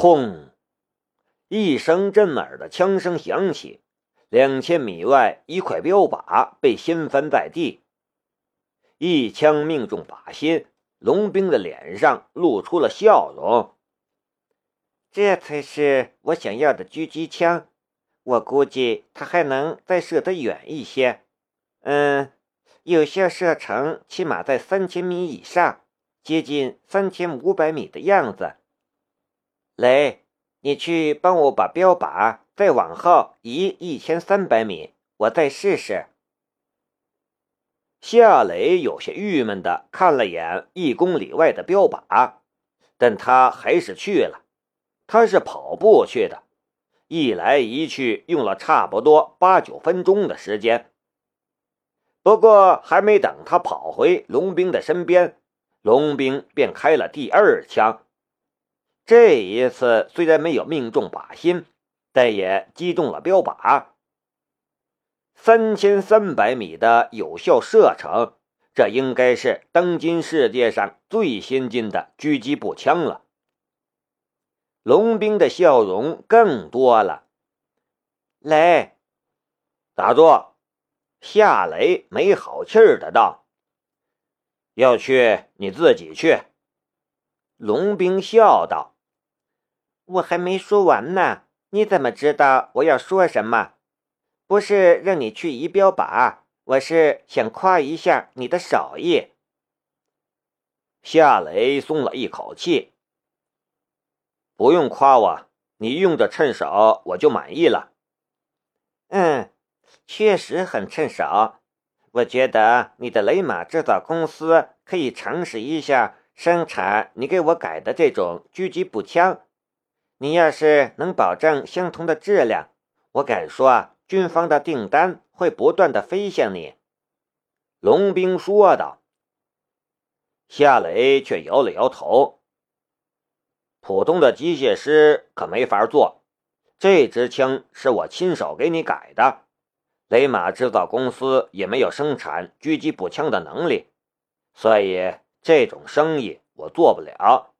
轰！一声震耳的枪声响起，两千米外一块标靶被掀翻在地，一枪命中靶心，龙兵的脸上露出了笑容。这才是我想要的狙击枪，我估计它还能再射得远一些，嗯，有效射程起码在三千米以上，接近三千五百米的样子。雷。你去帮我把标靶再往后移一千三百米，我再试试。夏雷有些郁闷的看了眼一公里外的标靶，但他还是去了。他是跑步去的，一来一去用了差不多八九分钟的时间。不过还没等他跑回龙兵的身边，龙兵便开了第二枪。这一次虽然没有命中靶心，但也击中了标靶。三千三百米的有效射程，这应该是当今世界上最先进的狙击步枪了。龙兵的笑容更多了。雷，打住！夏雷没好气儿的道：“要去你自己去。”龙兵笑道。我还没说完呢，你怎么知道我要说什么？不是让你去仪表靶，我是想夸一下你的手艺。夏雷松了一口气，不用夸我，你用着趁手，我就满意了。嗯，确实很趁手。我觉得你的雷马制造公司可以尝试一下生产你给我改的这种狙击步枪。你要是能保证相同的质量，我敢说啊，军方的订单会不断的飞向你。”龙兵说道。夏雷却摇了摇头：“普通的机械师可没法做，这支枪是我亲手给你改的，雷马制造公司也没有生产狙击步枪的能力，所以这种生意我做不了。”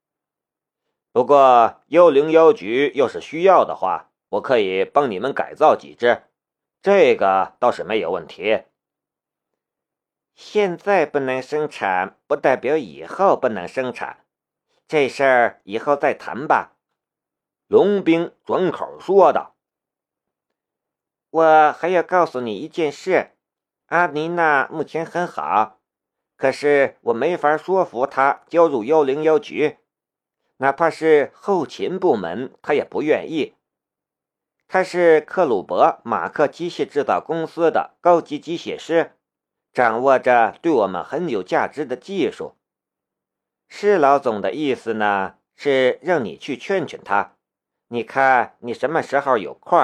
不过幺零幺局要是需要的话，我可以帮你们改造几只，这个倒是没有问题。现在不能生产，不代表以后不能生产，这事儿以后再谈吧。龙兵转口说道：“我还要告诉你一件事，阿妮娜目前很好，可是我没法说服她加入幺零幺局。”哪怕是后勤部门，他也不愿意。他是克鲁伯马克机械制造公司的高级机械师，掌握着对我们很有价值的技术。施老总的意思呢，是让你去劝劝他。你看你什么时候有空？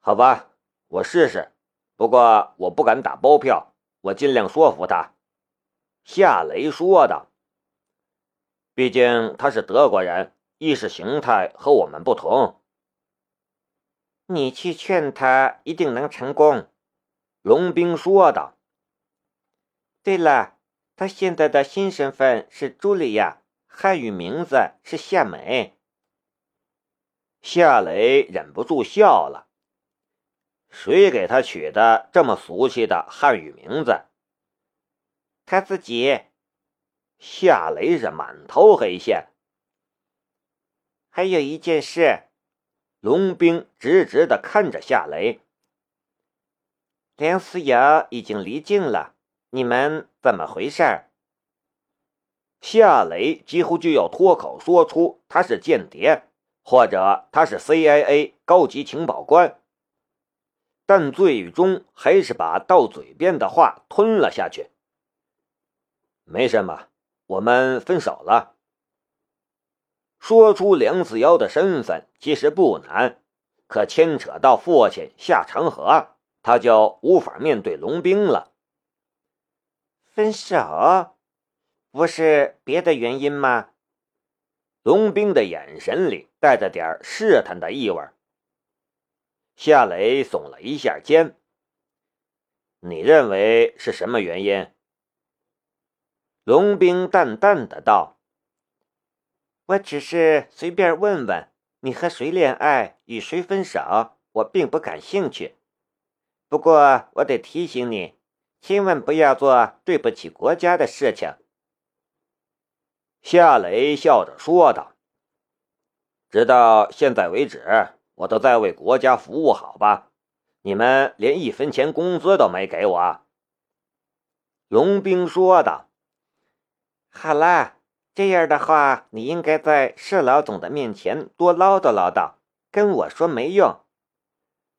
好吧，我试试。不过我不敢打包票，我尽量说服他。”夏雷说道。毕竟他是德国人，意识形态和我们不同。你去劝他，一定能成功。”龙兵说道。“对了，他现在的新身份是茱莉亚，汉语名字是夏美。”夏雷忍不住笑了。谁给他取的这么俗气的汉语名字？他自己。夏雷是满头黑线。还有一件事，龙兵直直的看着夏雷。梁思瑶已经离境了，你们怎么回事？夏雷几乎就要脱口说出他是间谍，或者他是 CIA 高级情报官，但最终还是把到嘴边的话吞了下去。没什么。我们分手了。说出梁子尧的身份其实不难，可牵扯到父亲夏长河，他就无法面对龙兵了。分手，不是别的原因吗？龙兵的眼神里带着点试探的意味。夏雷耸了一下肩。你认为是什么原因？龙兵淡淡的道：“我只是随便问问，你和谁恋爱，与谁分手，我并不感兴趣。不过我得提醒你，千万不要做对不起国家的事情。”夏雷笑着说道：“直到现在为止，我都在为国家服务，好吧？你们连一分钱工资都没给我。”龙兵说道：“好啦，这样的话，你应该在市老总的面前多唠叨唠叨，跟我说没用。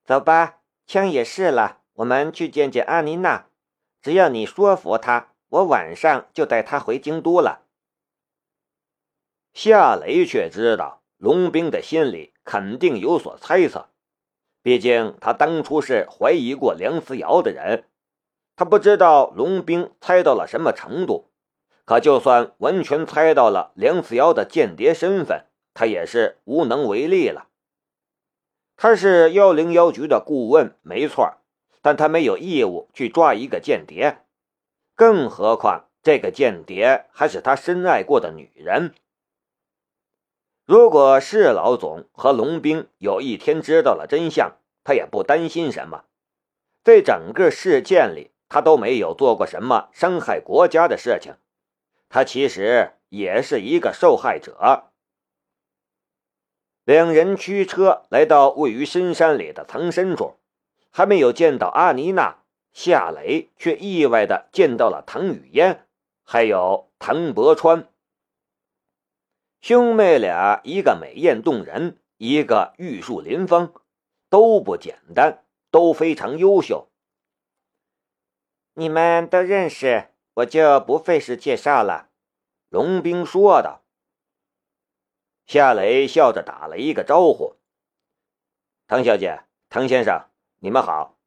走吧，枪也试了，我们去见见阿妮娜。只要你说服她，我晚上就带她回京都了。”夏雷却知道龙兵的心里肯定有所猜测，毕竟他当初是怀疑过梁思瑶的人。他不知道龙兵猜到了什么程度，可就算完全猜到了梁子瑶的间谍身份，他也是无能为力了。他是幺零幺局的顾问，没错，但他没有义务去抓一个间谍，更何况这个间谍还是他深爱过的女人。如果是老总和龙兵有一天知道了真相，他也不担心什么，在整个事件里。他都没有做过什么伤害国家的事情，他其实也是一个受害者。两人驱车来到位于深山里的藏身处，还没有见到阿妮娜，夏雷却意外的见到了唐雨嫣，还有唐伯川。兄妹俩，一个美艳动人，一个玉树临风，都不简单，都非常优秀。你们都认识，我就不费事介绍了。”龙兵说道。夏雷笑着打了一个招呼：“唐小姐，唐先生，你们好。”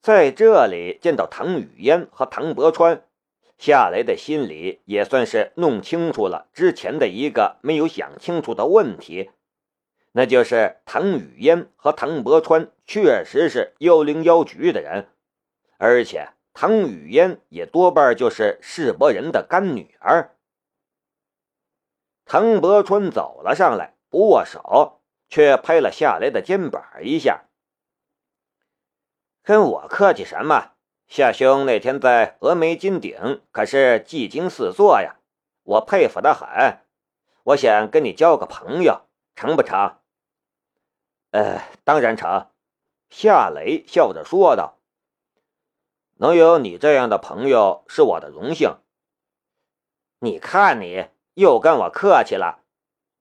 在这里见到唐雨嫣和唐伯川，夏雷的心里也算是弄清楚了之前的一个没有想清楚的问题，那就是唐雨嫣和唐伯川确实是幺零幺局的人。而且唐雨嫣也多半就是世伯人的干女儿。唐伯春走了上来，不握手，却拍了夏雷的肩膀一下：“跟我客气什么？夏兄那天在峨眉金顶可是技惊四座呀，我佩服的很。我想跟你交个朋友，成不成？”“呃，当然成。”夏雷笑着说道。能有你这样的朋友是我的荣幸。你看，你又跟我客气了。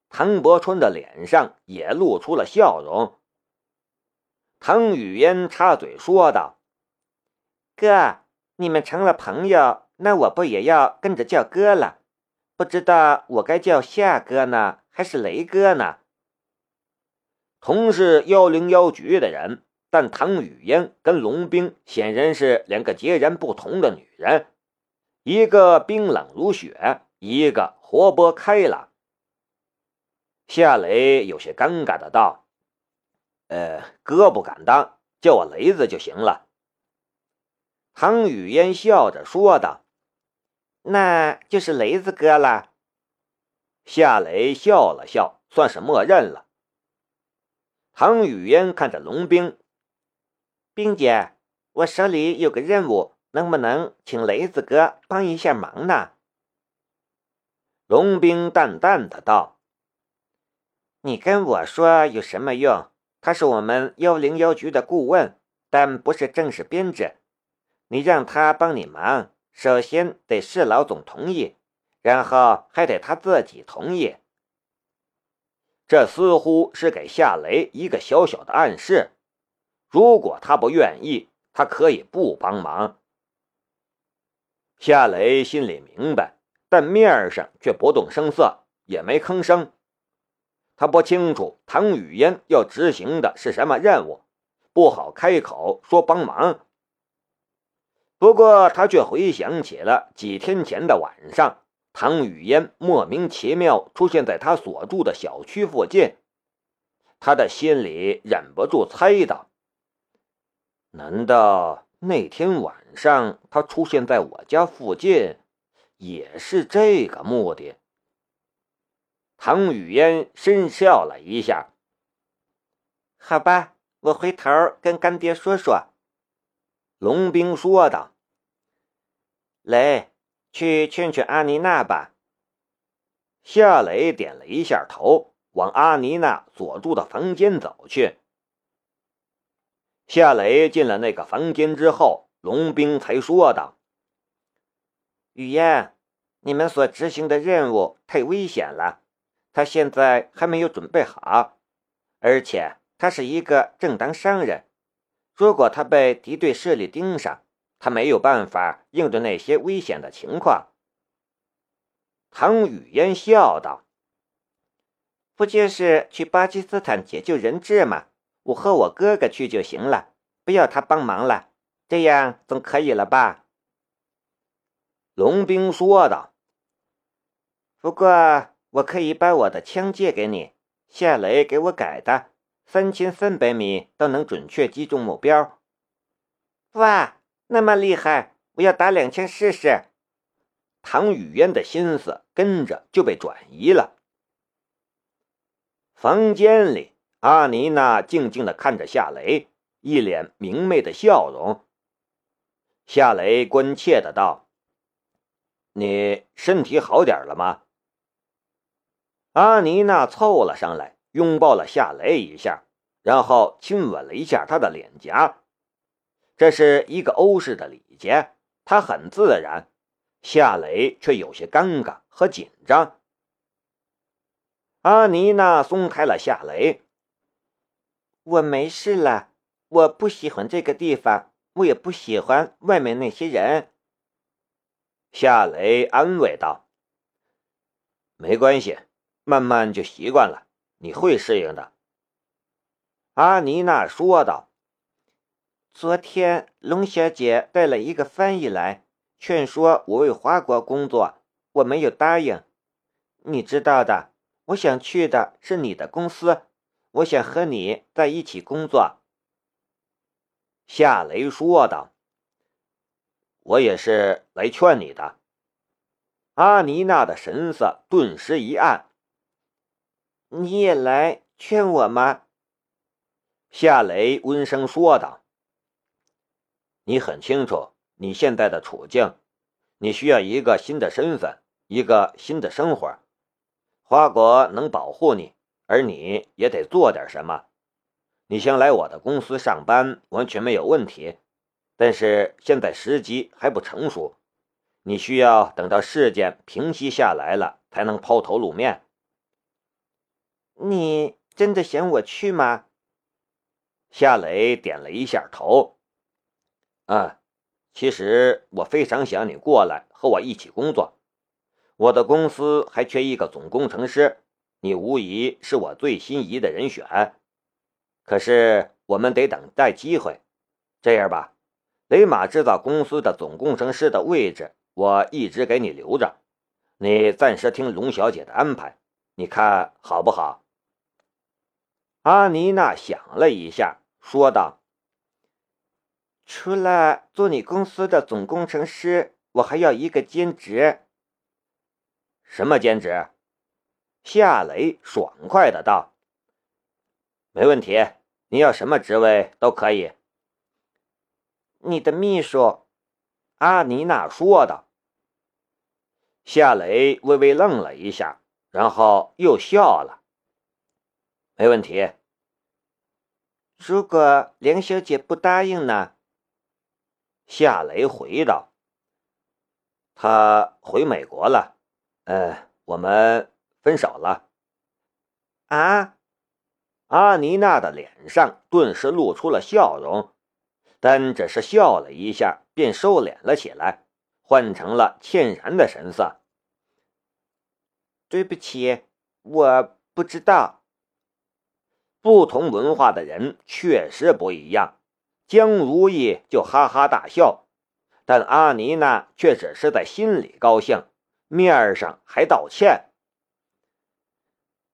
唐伯春的脸上也露出了笑容。唐雨嫣插嘴说道：“哥，你们成了朋友，那我不也要跟着叫哥了？不知道我该叫夏哥呢，还是雷哥呢？”同是幺零幺局的人。但唐雨嫣跟龙冰显然是两个截然不同的女人，一个冰冷如雪，一个活泼开朗。夏雷有些尴尬的道：“呃，哥不敢当，叫我雷子就行了。”唐雨嫣笑着说道：“那就是雷子哥了。”夏雷笑了笑，算是默认了。唐雨嫣看着龙冰。冰姐，我手里有个任务，能不能请雷子哥帮一下忙呢？龙兵淡淡的道：“你跟我说有什么用？他是我们幺零幺局的顾问，但不是正式编制。你让他帮你忙，首先得市老总同意，然后还得他自己同意。这似乎是给夏雷一个小小的暗示。”如果他不愿意，他可以不帮忙。夏雷心里明白，但面上却不动声色，也没吭声。他不清楚唐雨嫣要执行的是什么任务，不好开口说帮忙。不过他却回想起了几天前的晚上，唐雨嫣莫名其妙出现在他所住的小区附近，他的心里忍不住猜到。难道那天晚上他出现在我家附近，也是这个目的？唐雨嫣深笑了一下。好吧，我回头跟干爹说说。龙兵说道。雷，去劝劝阿妮娜吧。夏雷点了一下头，往阿妮娜所住的房间走去。夏雷进了那个房间之后，龙兵才说道：“雨嫣，你们所执行的任务太危险了。他现在还没有准备好，而且他是一个正当商人。如果他被敌对势力盯上，他没有办法应对那些危险的情况。”唐雨嫣笑道：“不就是去巴基斯坦解救人质吗？我和我哥哥去就行了，不要他帮忙了，这样总可以了吧？”龙兵说道。“不过我可以把我的枪借给你，夏雷给我改的，三千三百米都能准确击中目标。”哇，那么厉害！我要打两枪试试。唐雨嫣的心思跟着就被转移了。房间里，阿妮娜静静的看着夏雷，一脸明媚的笑容。夏雷关切的道：“你身体好点了吗？”阿妮娜凑了上来，拥抱了夏雷一下，然后亲吻了一下他的脸颊。这是一个欧式的礼节，他很自然。夏雷却有些尴尬和紧张。阿妮娜松开了夏雷。我没事了，我不喜欢这个地方，我也不喜欢外面那些人。夏雷安慰道：“没关系，慢慢就习惯了，你会适应的。”阿妮娜说道：“昨天龙小姐带了一个翻译来。”劝说我为华国工作，我没有答应。你知道的，我想去的是你的公司，我想和你在一起工作。”夏雷说道。“我也是来劝你的。”阿妮娜的神色顿时一暗。“你也来劝我吗？”夏雷温声说道。“你很清楚。”你现在的处境，你需要一个新的身份，一个新的生活。花国能保护你，而你也得做点什么。你想来我的公司上班，完全没有问题。但是现在时机还不成熟，你需要等到事件平息下来了，才能抛头露面。你真的想我去吗？夏雷点了一下头。嗯。其实我非常想你过来和我一起工作，我的公司还缺一个总工程师，你无疑是我最心仪的人选。可是我们得等待机会。这样吧，雷马制造公司的总工程师的位置我一直给你留着，你暂时听龙小姐的安排，你看好不好？阿妮娜想了一下，说道。除了做你公司的总工程师，我还要一个兼职。什么兼职？夏雷爽快的道：“没问题，你要什么职位都可以。”你的秘书，阿妮娜说道。夏雷微微愣了一下，然后又笑了。没问题。如果梁小姐不答应呢？夏雷回道：“他回美国了，呃，我们分手了。”啊！阿妮娜的脸上顿时露出了笑容，但只是笑了一下，便收敛了起来，换成了歉然的神色。“对不起，我不知道。”不同文化的人确实不一样。江如意就哈哈大笑，但阿妮娜却只是在心里高兴，面上还道歉。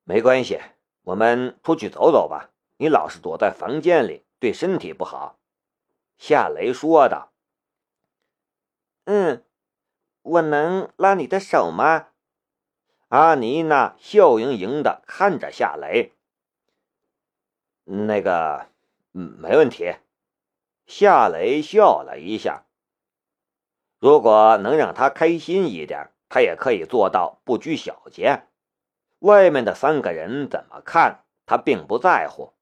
没关系，我们出去走走吧。你老是躲在房间里，对身体不好。”夏雷说道。“嗯，我能拉你的手吗？”阿妮娜笑盈盈的看着夏雷。那个，嗯没问题。夏雷笑了一下。如果能让他开心一点，他也可以做到不拘小节。外面的三个人怎么看，他并不在乎。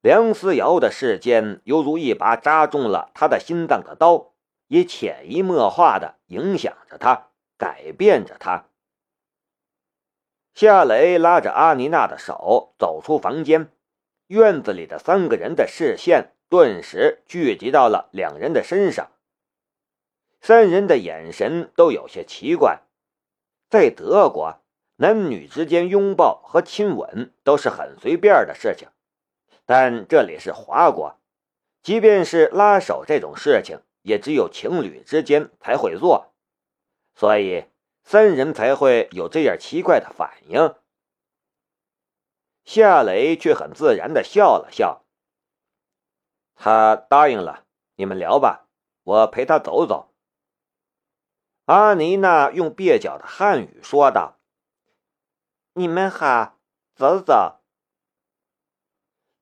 梁思瑶的事件犹如一把扎中了他的心脏的刀，也潜移默化的影响着他，改变着他。夏雷拉着阿妮娜的手走出房间，院子里的三个人的视线顿时聚集到了两人的身上。三人的眼神都有些奇怪，在德国，男女之间拥抱和亲吻都是很随便的事情，但这里是华国，即便是拉手这种事情，也只有情侣之间才会做，所以三人才会有这样奇怪的反应。夏雷却很自然的笑了笑，他答应了，你们聊吧，我陪他走走。阿妮娜用蹩脚的汉语说道：“你们好，走走。”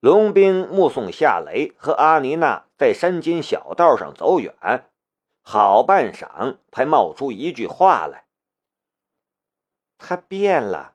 龙兵目送夏雷和阿妮娜在山间小道上走远，好半晌才冒出一句话来：“他变了。”